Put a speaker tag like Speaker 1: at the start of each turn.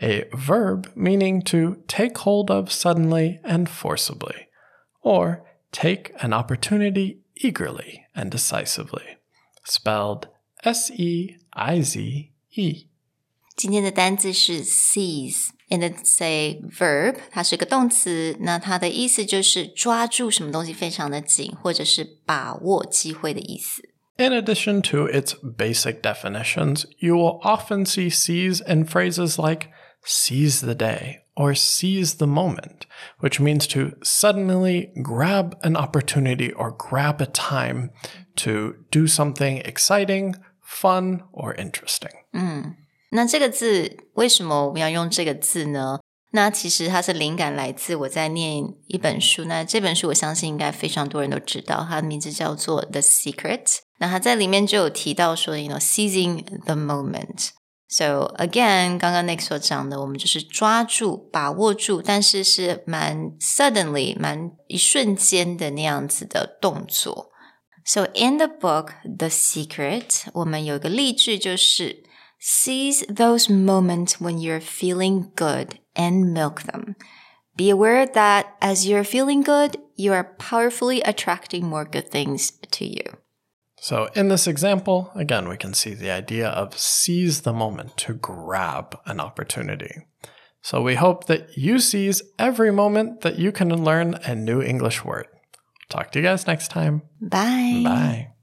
Speaker 1: a verb meaning to take hold of suddenly and forcibly, or take an opportunity eagerly and decisively, spelled S E I Z E.
Speaker 2: 今天的单字是 seize，and it's a verb，它是个动词。那它的意思就是抓住什么东西非常的紧，或者是把握机会的意思。
Speaker 1: In addition to its basic definitions, you will often see seize in phrases like seize the day or seize the moment, which means to suddenly grab an opportunity or grab a time to do something exciting, fun, or interesting.
Speaker 2: 那这个字为什么我们要用这个字呢？那其实它是灵感来自我在念一本书，那这本书我相信应该非常多人都知道，它的名字叫做《The Secret》。那它在里面就有提到说，you know seizing the moment。 So again，刚刚 Nick 所讲的，我们就是抓住、把握住，但是是蛮 suddenly、蛮一瞬间的那样子的动作。So in the book The Secret，我们有一个例句就是 Seize those moments when you're feeling good and milk them. Be aware that as you're feeling good, you are powerfully attracting more good things to you.
Speaker 1: So, in this example, again, we can see the idea of seize the moment to grab an opportunity. So, we hope that you seize every moment that you can learn a new English word. Talk to you guys next time.
Speaker 2: Bye.
Speaker 1: Bye.